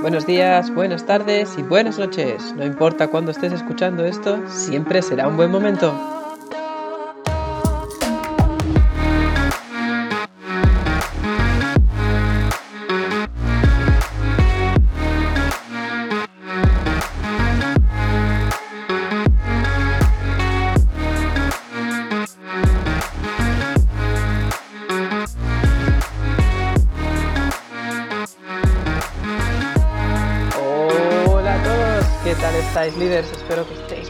Buenos días, buenas tardes y buenas noches. No importa cuándo estés escuchando esto, siempre será un buen momento.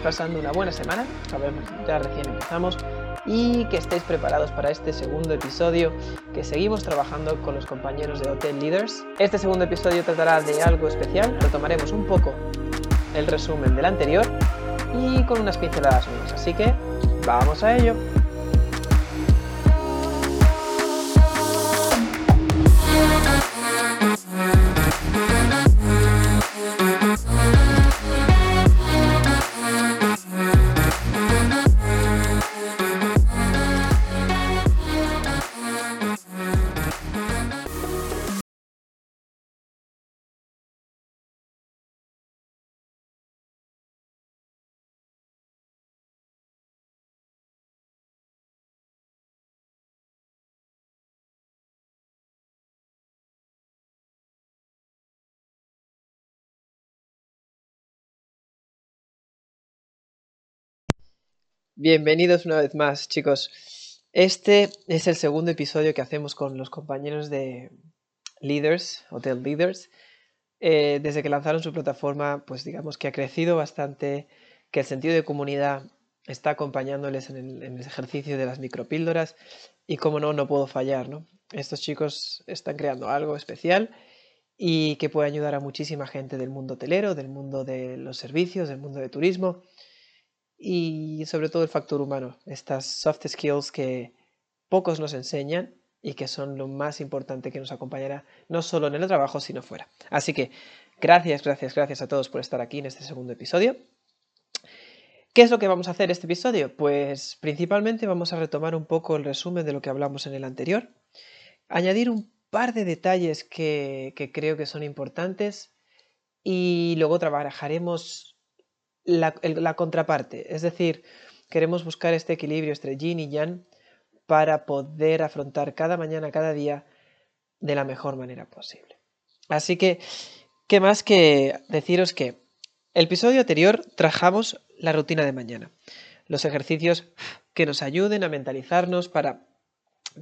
Pasando una buena semana, sabemos ya recién empezamos y que estéis preparados para este segundo episodio que seguimos trabajando con los compañeros de Hotel Leaders. Este segundo episodio tratará de algo especial, retomaremos un poco el resumen del anterior y con unas pinceladas nuevas, así que vamos a ello. Bienvenidos una vez más, chicos. Este es el segundo episodio que hacemos con los compañeros de Leaders, Hotel Leaders. Eh, desde que lanzaron su plataforma, pues digamos que ha crecido bastante, que el sentido de comunidad está acompañándoles en el, ejercicio de las micropíldoras y como no, no puedo fallar, ¿no? Estos chicos están creando algo especial y que puede ayudar a muchísima gente del mundo hotelero, del mundo de los servicios, del mundo de turismo y sobre todo el factor humano, estas soft skills que pocos nos enseñan y que son lo más importante que nos acompañará no solo en el trabajo, sino fuera. Así que gracias, gracias, gracias a todos por estar aquí en este segundo episodio. ¿Qué es lo que vamos a hacer este episodio? Pues principalmente vamos a retomar un poco el resumen de lo que hablamos en el anterior, añadir un par de detalles que, que creo que son importantes y luego trabajaremos la, contraparte. Es decir, queremos buscar este equilibrio entre yin y yang para poder afrontar cada mañana, cada día de la mejor manera posible. Así que, ¿qué más que deciros que el episodio anterior trabajamos la rutina de mañana, los ejercicios que nos ayuden a mentalizarnos para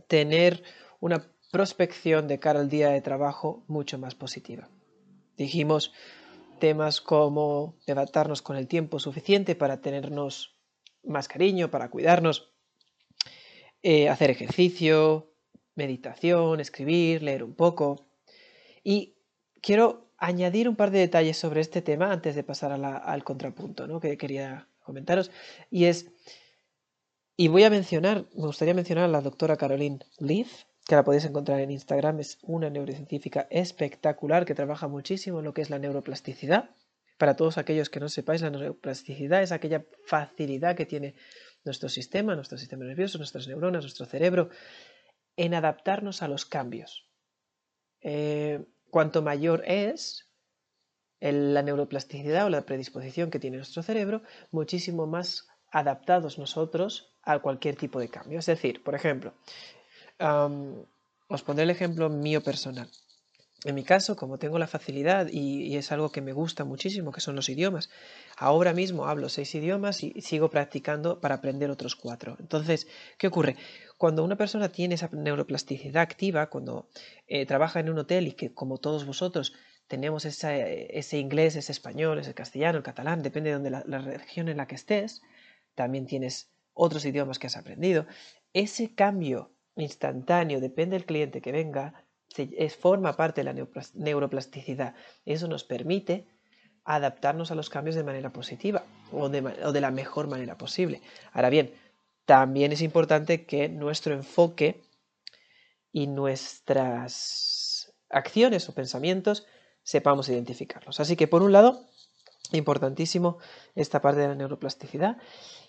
tener una prospección de cara al día de trabajo mucho más positiva. Dijimos temas como levantarnos con el tiempo suficiente para tenernos más cariño, para cuidarnos, eh, hacer ejercicio, meditación, escribir, leer un poco. Y quiero añadir un par de detalles sobre este tema antes de pasar al contrapunto ¿no? que quería comentaros. Y es, y voy a mencionar, me gustaría mencionar a la doctora Caroline Leaf, que la podéis encontrar en Instagram, es una neurocientífica espectacular que trabaja muchísimo en lo que es la neuroplasticidad. Para todos aquellos que no sepáis, la neuroplasticidad es aquella facilidad que tiene nuestro sistema, nuestro sistema nervioso, nuestras neuronas, nuestro cerebro, en adaptarnos a los cambios. Eh, cuanto mayor es la neuroplasticidad o la predisposición que tiene nuestro cerebro, muchísimo más adaptados nosotros a cualquier tipo de cambio. Es decir, por ejemplo, Os pondré el ejemplo mío personal. En mi caso, como tengo la facilidad y, es algo que me gusta muchísimo, que son los idiomas, ahora mismo hablo seis idiomas y sigo practicando para aprender otros cuatro. Entonces, ¿qué ocurre? Cuando una persona tiene esa neuroplasticidad activa, cuando eh, trabaja en un hotel y que como todos vosotros tenemos ese inglés, ese español, ese castellano, el catalán, depende de donde la, la región en la que estés, también tienes otros idiomas que has aprendido, ese cambio instantáneo, depende del cliente que venga, se, es, forma parte de la neuroplasticidad. Eso nos permite adaptarnos a los cambios de manera positiva o de, la mejor manera posible. Ahora bien, también es importante que nuestro enfoque y nuestras acciones o pensamientos sepamos identificarlos. Así que por un lado, importantísimo esta parte de la neuroplasticidad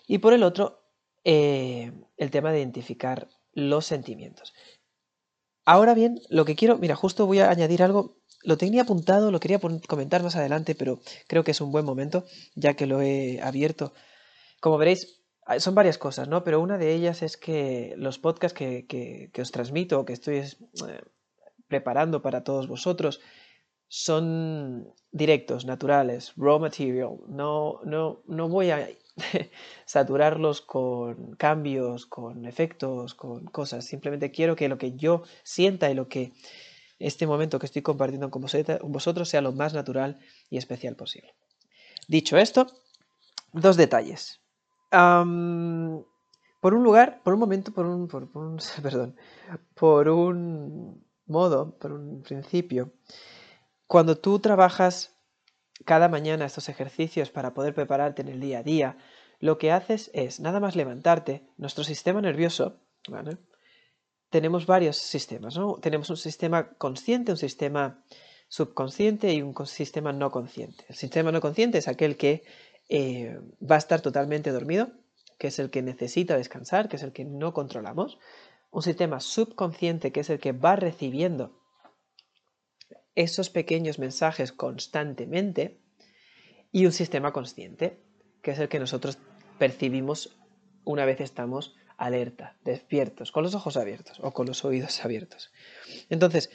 y por el otro, eh, el tema de identificar los sentimientos. Ahora bien, lo que quiero, mira, justo voy a añadir algo, lo tenía apuntado, lo quería comentar más adelante, pero creo que es un buen momento, ya que lo he abierto. Como veréis, son varias cosas, ¿no? Pero una de ellas es que los podcasts que, que, os transmito, que estoy eh, preparando para todos vosotros, son directos, naturales, raw material. No, no, no voy a saturarlos con cambios, con efectos, con cosas. Simplemente quiero que lo que yo sienta y lo que este momento que estoy compartiendo con vosotros sea lo más natural y especial posible. Dicho esto, dos detalles. por un lugar, por un momento, por un, perdón, por un modo, por un principio, cuando tú trabajas cada mañana estos ejercicios para poder prepararte en el día a día, lo que haces es nada más levantarte, nuestro sistema nervioso, tenemos varios sistemas, ¿no? Tenemos un sistema consciente, un sistema subconsciente y un sistema no consciente. El sistema no consciente es aquel que eh, va a estar totalmente dormido, que es el que necesita descansar, que es el que no controlamos. Un sistema subconsciente, que es el que va recibiendo esos pequeños mensajes constantemente. Y un sistema consciente, que es el que nosotros percibimos una vez estamos alerta, despiertos, con los ojos abiertos o con los oídos abiertos. Entonces,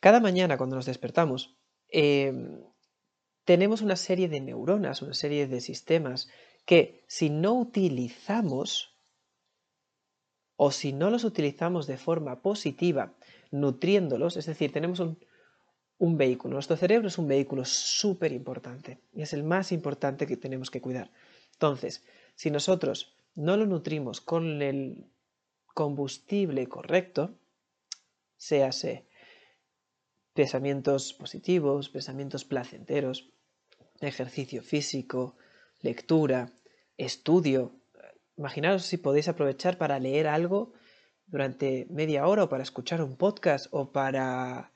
cada mañana cuando nos despertamos, em, tenemos una serie de neuronas, una serie de sistemas que si no utilizamos o si no los utilizamos de forma positiva, nutriéndolos, es decir, tenemos un, un vehículo. Nuestro cerebro es un vehículo súper importante y es el más importante que tenemos que cuidar. Entonces, si nosotros no lo nutrimos con el combustible correcto, séase pensamientos positivos, pensamientos placenteros, ejercicio físico, lectura, estudio. Imaginaos si podéis aprovechar para leer algo durante media hora o para escuchar un podcast o para,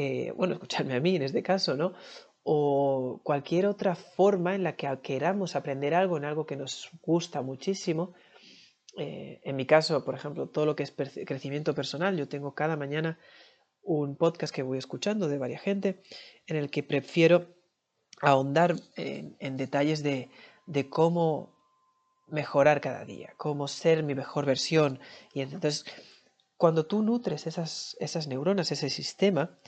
eh, bueno, escucharme a mí en este caso, ¿no? o cualquier otra forma en la que queramos aprender algo, en algo que nos gusta muchísimo. Eh, en mi caso, por ejemplo, todo lo que es crecimiento personal, yo tengo cada mañana un podcast que voy escuchando de varias gente en el que prefiero ahondar en, detalles de, cómo mejorar cada día, cómo ser mi mejor versión. Y entonces, cuando tú nutres esas, esas neuronas, ese sistema,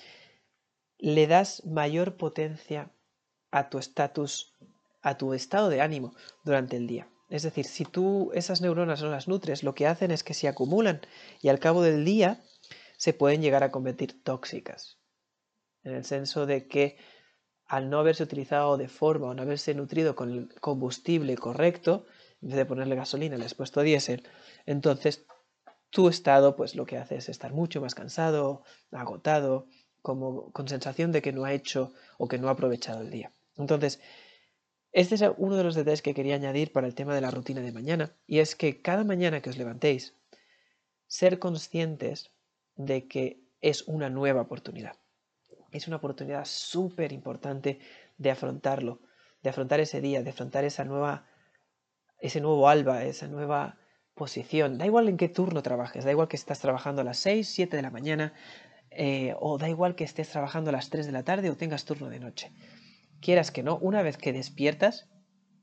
le das mayor potencia a tu estatus, a tu estado de ánimo durante el día. Es decir, si tú esas neuronas no las nutres, lo que hacen es que se acumulan y al cabo del día se pueden llegar a convertir tóxicas. En el senso de que al no haberse utilizado de forma o no haberse nutrido con el combustible correcto, en vez de ponerle gasolina, le has puesto diésel, entonces tu estado pues lo que hace es estar mucho más cansado, agotado, como con sensación de que no ha hecho o que no ha aprovechado el día. Entonces, este es uno de los detalles que quería añadir para el tema de la rutina de mañana, y es que cada mañana que os levantéis, ser conscientes de que es una nueva oportunidad. Es una oportunidad súper importante de afrontarlo, de afrontar ese día, de afrontar esa nueva, ese nuevo alba, esa nueva posición. Da igual en qué turno trabajes, da igual que estás trabajando a las 6, 7 de la mañana, eh, o da igual que estés trabajando a las 3 de la tarde o tengas turno de noche. Quieras que no, una vez que despiertas,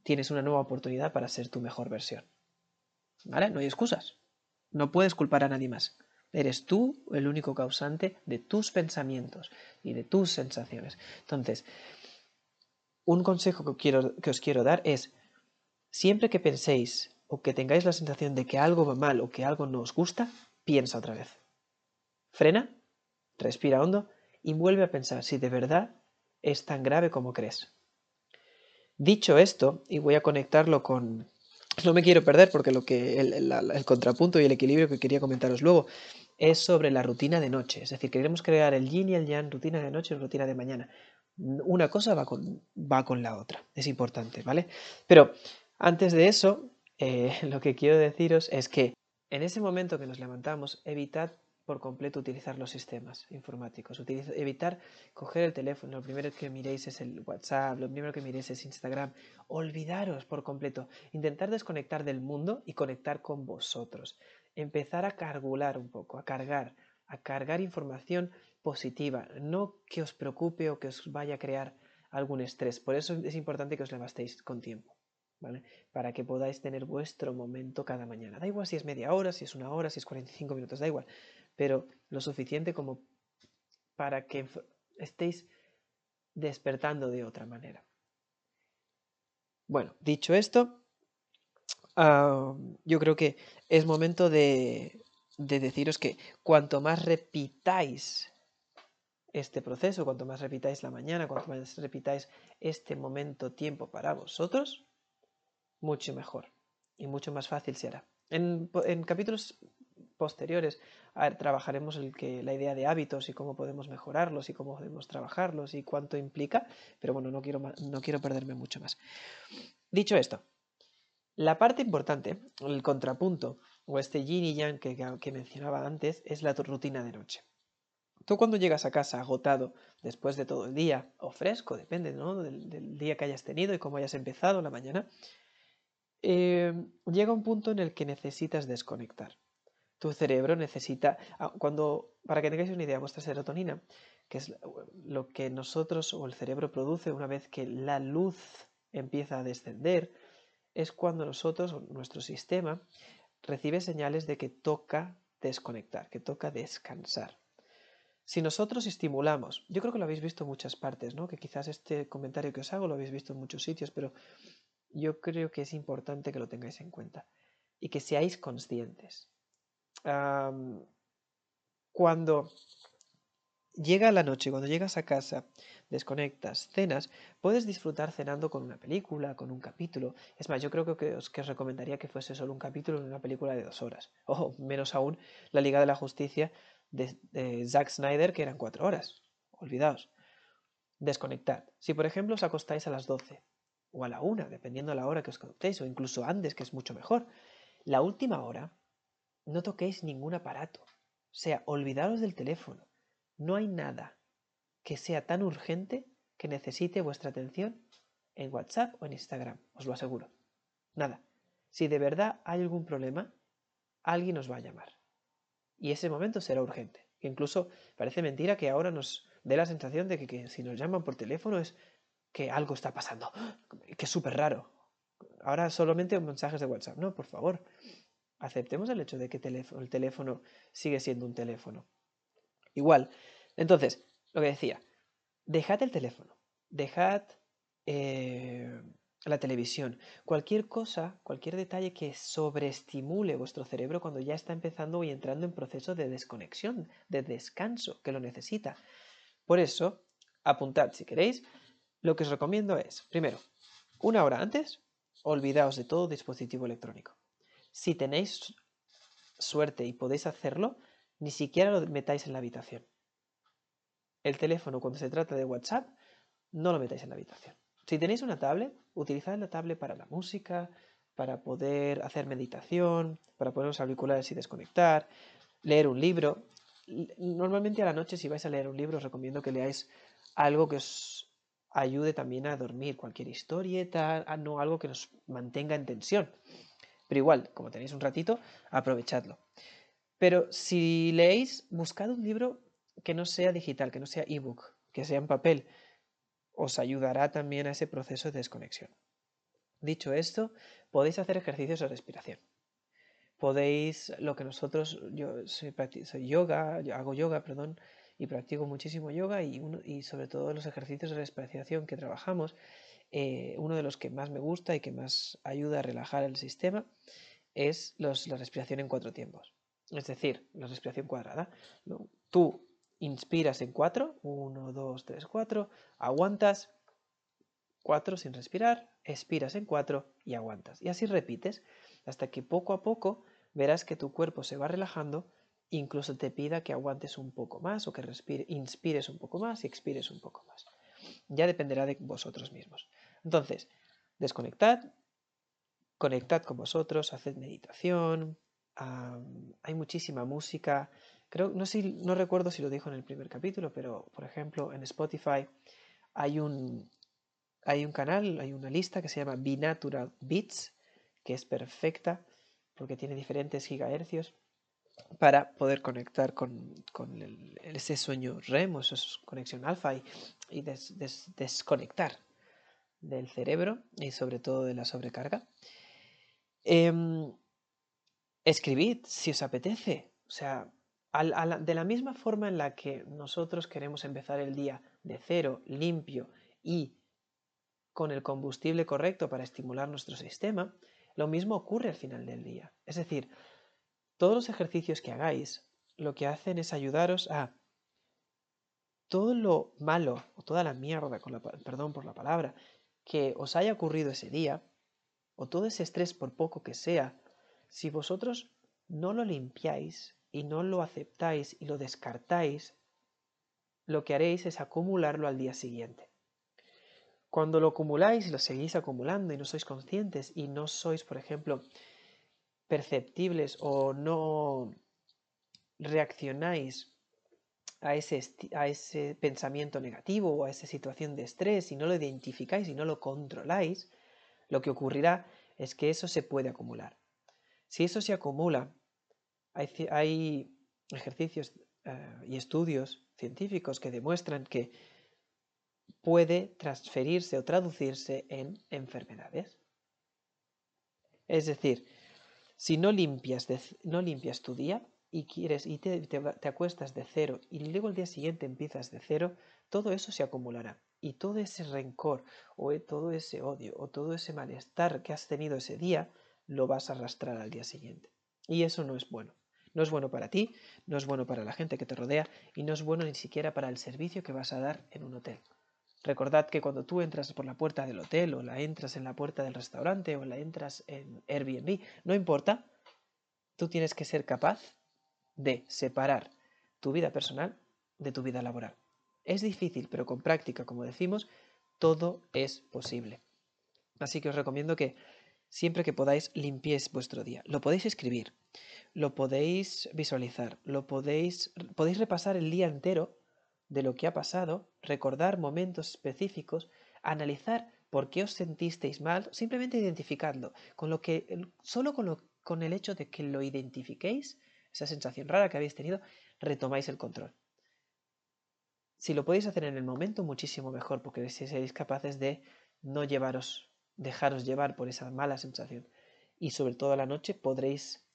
tienes una nueva oportunidad para ser tu mejor versión. ¿Vale? No hay excusas. No puedes culpar a nadie más. Eres tú el único causante de tus pensamientos y de tus sensaciones. Entonces, un consejo que, quiero, que os quiero dar es, siempre que penséis o que tengáis la sensación de que algo va mal o que algo no os gusta, piensa otra vez. Frena Respira hondo y vuelve a pensar si de verdad es tan grave como crees. Dicho esto, y voy a conectarlo con... No me quiero perder porque lo que el, contrapunto y el equilibrio que quería comentaros luego es sobre la rutina de noche. Es decir, queremos crear el yin y el yang, rutina de noche y rutina de mañana. Una cosa va con, va con la otra. Es importante, ¿vale? Pero antes de eso, eh, lo que quiero deciros es que en ese momento que nos levantamos, evitad por completo utilizar los sistemas informáticos. evitar coger el teléfono, lo primero que miréis es el WhatsApp, lo primero que miréis es Instagram. Olvidaros por completo. Intentar desconectar del mundo y conectar con vosotros. Empezar a cargular un poco, a cargar a cargar información positiva, no que os preocupe o que os vaya a crear algún estrés. Por eso es importante que os levantéis con tiempo, ¿vale? Para que podáis tener vuestro momento cada mañana. Da igual si es media hora, si es una hora, si es 45 minutos, da igual, pero lo suficiente como para que estéis despertando de otra manera. Bueno, dicho esto, yo creo que es momento de, de deciros que cuanto más repitáis este proceso, cuanto más repitáis la mañana, cuanto más repitáis este momento, tiempo para vosotros, mucho mejor y mucho más fácil será. En, en capítulos posteriores trabajaremos la idea de hábitos y cómo podemos mejorarlos y cómo podemos trabajarlos y cuánto implica, pero bueno, no quiero, no quiero perderme mucho más. Dicho esto, la parte importante, el contrapunto o este yin y yang que, mencionaba antes es la rutina de noche. Tú cuando llegas a casa agotado después de todo el día, o fresco, depende del, día que hayas tenido y cómo hayas empezado la mañana, eh, llega un punto en el que necesitas desconectar. Tu cerebro necesita, ah, cuando, para que tengáis una idea, vuestra serotonina, que es lo que nosotros o el cerebro produce una vez que la luz empieza a descender, es cuando nosotros, nuestro sistema, recibe señales de que toca desconectar, que toca descansar. Si nosotros estimulamos, yo creo que lo habéis visto en muchas partes, ¿no? Que quizás este comentario que os hago lo habéis visto en muchos sitios, pero yo creo que es importante que lo tengáis en cuenta y que seáis conscientes. Cuando llega la noche, cuando llegas a casa, desconectas, cenas, puedes disfrutar cenando con una película, con un capítulo. Es más, yo creo que os, que recomendaría que fuese solo un capítulo en una película de dos horas. O menos aún, la Liga de la Justicia de, Zack Snyder, que eran cuatro horas. Olvidaos. Desconectad. Si por ejemplo os acostáis a las 12 o a la una, dependiendo de la hora que os conectéis, o incluso antes, que es mucho mejor, la última hora no toquéis ningún aparato. O sea, olvidaros del teléfono. No hay nada que sea tan urgente que necesite vuestra atención en WhatsApp o en Instagram, os lo aseguro. Nada. Si de verdad hay algún problema, alguien os va a llamar y ese momento será urgente. incluso parece mentira que ahora nos dé la sensación de que, si nos llaman por teléfono es que algo está pasando, que es súper raro. Ahora solamente mensajes de WhatsApp. No, por favor, aceptemos el hecho de que el teléfono sigue siendo un teléfono. Igual. Entonces, lo que decía, dejad el teléfono, dejad eh, la televisión, cualquier cosa, cualquier detalle que sobreestimule vuestro cerebro cuando ya está empezando y entrando en proceso de desconexión, de descanso, que lo necesita. Por eso, apuntad si queréis, lo que os recomiendo es, primero, una hora antes, olvidaos de todo dispositivo electrónico. Si tenéis suerte y podéis hacerlo, ni siquiera lo metáis en la habitación. El teléfono, cuando se trata de WhatsApp, no lo metáis en la habitación. Si tenéis una tablet, utilizad la tablet para la música, para poder hacer meditación, para poner los auriculares y desconectar, leer un libro. Normalmente a la noche si vais a leer un libro os recomiendo que leáis algo que os ayude también a dormir, cualquier historieta, ah, no algo que nos mantenga en tensión. Pero igual, como tenéis un ratito, aprovechadlo. Pero si leéis, buscad un libro que no sea digital, que no sea ebook, que sea en papel, os ayudará también a ese proceso de desconexión. Dicho esto, podéis hacer ejercicios de respiración. Podéis, lo que nosotros, yo soy, yoga, hago yoga, perdón, y practico muchísimo yoga y, y sobre todo los ejercicios de respiración que trabajamos, eh, uno de los que más me gusta y que más ayuda a relajar el sistema es la respiración en cuatro tiempos. Es decir, la respiración cuadrada. Tú Inspiras en 4, 1, 2, 3, 4, aguantas 4 sin respirar, expiras en 4 y aguantas. Y así repites hasta que poco a poco verás que tu cuerpo se va relajando, incluso te pida que aguantes un poco más o que inspires un poco más y expires un poco más. Ya dependerá de vosotros mismos. Entonces, desconectad, conectad con vosotros, haced meditación, hay muchísima música, Creo, no, sé, no recuerdo si lo dijo en el primer capítulo, pero por ejemplo en Spotify hay un, hay un canal, hay una lista que se llama Natural Beats, que es perfecta porque tiene diferentes gigahercios para poder conectar con, ese sueño REM esa conexión alfa y, desconectar del cerebro y sobre todo de la sobrecarga. Em, escribid si os apetece. O sea, de la misma forma en la que nosotros queremos empezar el día de cero, limpio y con el combustible correcto para estimular nuestro sistema, lo mismo ocurre al final del día. Es decir, todos los ejercicios que hagáis lo que hacen es ayudaros a todo lo malo o toda la mierda, con perdón por la palabra, que os haya ocurrido ese día, o todo ese estrés por poco que sea, si vosotros no lo limpiáis y no lo aceptáis y lo descartáis, lo que haréis es acumularlo al día siguiente. Cuando lo acumuláis y lo seguís acumulando y no sois conscientes y no sois, por ejemplo, perceptibles o no reaccionáis a ese, a ese pensamiento negativo o a esa situación de estrés y no lo identificáis y no lo controláis, lo que ocurrirá es que eso se puede acumular. Si eso se acumula, hay, ejercicios eh, y estudios científicos que demuestran que puede transferirse o traducirse en enfermedades. Es decir, si no limpias, no limpias tu día y quieres y te, te, acuestas de cero y luego el día siguiente empiezas de cero, todo eso se acumulará. Y todo ese rencor o e, todo ese odio o todo ese malestar que has tenido ese día lo vas a arrastrar al día siguiente. Y eso no es bueno. No es bueno para ti, no es bueno para la gente que te rodea y no es bueno ni siquiera para el servicio que vas a dar en un hotel. Recordad que cuando tú entras por la puerta del hotel o la entras en la puerta del restaurante o la entras en Airbnb, no importa, tú tienes que ser capaz de separar tu vida personal de tu vida laboral. Es difícil, pero con práctica, como decimos, todo es posible. Así que os recomiendo que siempre que podáis limpiéis vuestro día. Lo podéis escribir, lo podéis visualizar, lo podéis, podéis repasar el día entero de lo que ha pasado, recordar momentos específicos, analizar por qué os sentisteis mal, simplemente identificadlo. Con lo que, solo con, con el hecho de que lo identifiquéis, esa sensación rara que habéis tenido, retomáis el control. Si lo podéis hacer en el momento, muchísimo mejor, porque si seréis capaces de no llevaros, dejaros llevar por esa mala sensación. Y sobre todo a la noche podréis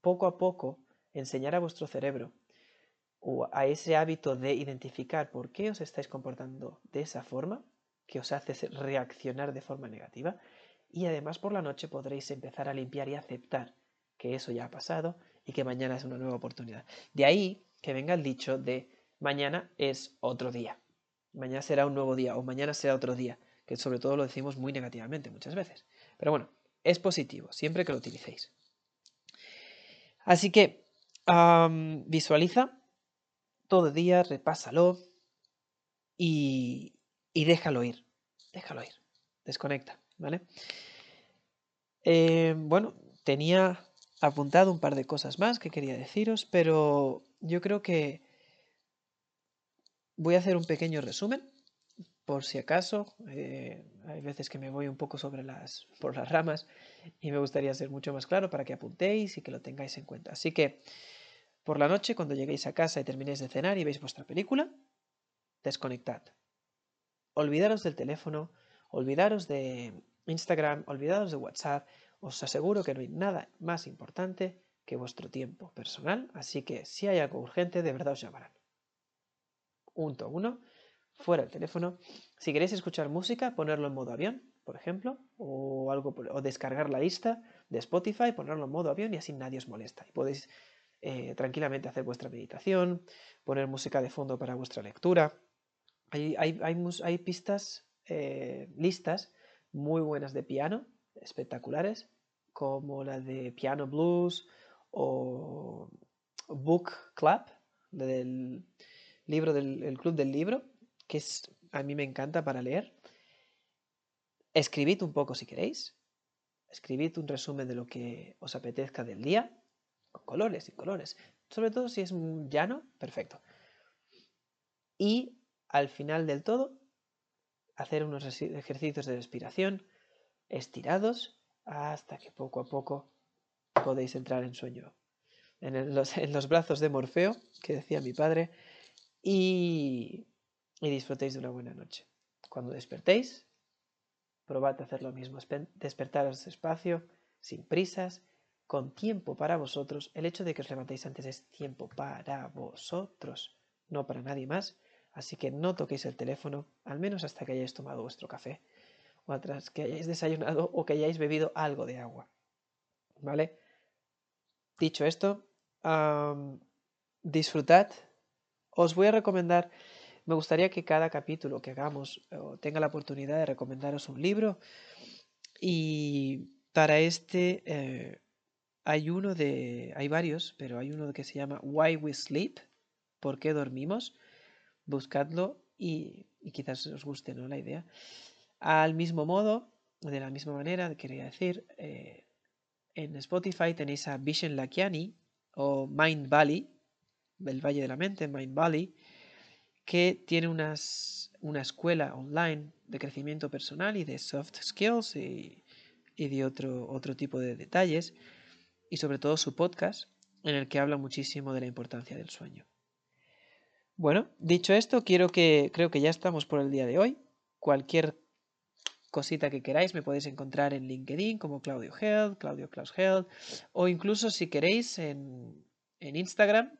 poco a poco enseñar a vuestro cerebro o a ese hábito de identificar por qué os estáis comportando de esa forma, que os hace reaccionar de forma negativa, y además por la noche podréis empezar a limpiar y aceptar que eso ya ha pasado y que mañana es una nueva oportunidad. De ahí que venga el dicho de mañana es otro día, mañana será un nuevo día o mañana será otro día, que sobre todo lo decimos muy negativamente muchas veces. Pero bueno, es positivo, siempre que lo utilicéis. Así que visualiza todo día, repásalo y, déjalo ir. Déjalo ir. Desconecta, ¿vale? Eh, bueno, tenía apuntado un par de cosas más que quería deciros, pero yo creo que voy a hacer un pequeño resumen, por si acaso. Eh, hay veces que me voy un poco sobre las, por las ramas y me gustaría ser mucho más claro para que apuntéis y que lo tengáis en cuenta. Así que por la noche, cuando lleguéis a casa y terminéis de cenar y veis vuestra película, desconectad. Olvidaros del teléfono, olvidaros de Instagram, olvidaros de WhatsApp. Os aseguro que no hay nada más importante que vuestro tiempo personal, así que si hay algo urgente, de verdad os llamarán. Punto uno, fuera el teléfono. Si queréis escuchar música, ponerlo en modo avión, por ejemplo, o, algo, o descargar la lista de Spotify, ponerlo en modo avión y así nadie os molesta. Y podéis eh, tranquilamente hacer vuestra meditación, poner música de fondo para vuestra lectura. Hay, hay, pistas, eh, listas muy buenas de piano, espectaculares, como la de Piano Blues o Book Club, del libro del Club del Libro, que es, a mí me encanta para leer. Escribid un poco si queréis. Escribid un resumen de lo que os apetezca del día colores y colores. Sobre todo si es llano, perfecto. Y al final del todo, hacer unos ejercicios de respiración estirados hasta que poco a poco podéis entrar en sueño en los, en los brazos de Morfeo, que decía mi padre, y, y disfrutéis de una buena noche. Cuando despertéis, probad a hacer lo mismo, despertaros despacio, sin prisas, con tiempo para vosotros. El hecho de que os levantéis antes es tiempo para vosotros, no para nadie más. Así que no toquéis el teléfono, al menos hasta que hayáis tomado vuestro café, o atrás que hayáis desayunado o que hayáis bebido algo de agua. ¿Vale? Dicho esto, disfrutad. Os voy a recomendar, me gustaría que cada capítulo que hagamos tenga la oportunidad de recomendaros un libro. Y para este eh, hay uno de, hay varios, pero hay uno que se llama Why We Sleep, ¿por qué dormimos? Buscadlo y, quizás os guste ¿no? la idea. Al mismo modo, de la misma manera, quería decir, eh, en Spotify tenéis a Vision Lakiani, o Mind Valley, el Valle de la Mente, Mind Valley, que tiene unas, una escuela online de crecimiento personal y de soft skills y, de otro, otro tipo de detalles, y sobre todo su podcast, en el que habla muchísimo de la importancia del sueño. Bueno, dicho esto, quiero que, creo que ya estamos por el día de hoy. Cualquier cosita que queráis me podéis encontrar en LinkedIn como Claudio Health, Claudio Klaus Health, o incluso si queréis en, Instagram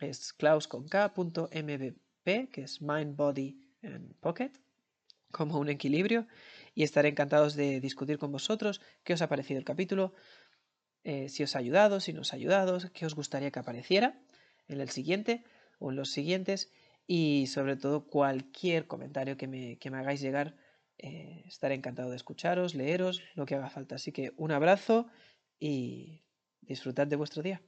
es klaus.k.mbp, que es Mind, Body and Pocket, como un equilibrio, y estaré encantados de discutir con vosotros qué os ha parecido el capítulo, eh, si os ha ayudado, si no os ha ayudado, qué os gustaría que apareciera en el siguiente o en los siguientes, y sobre todo cualquier comentario que me, que me hagáis llegar eh, estaré encantado de escucharos, leeros, lo que haga falta. Así que un abrazo y disfrutad de vuestro día.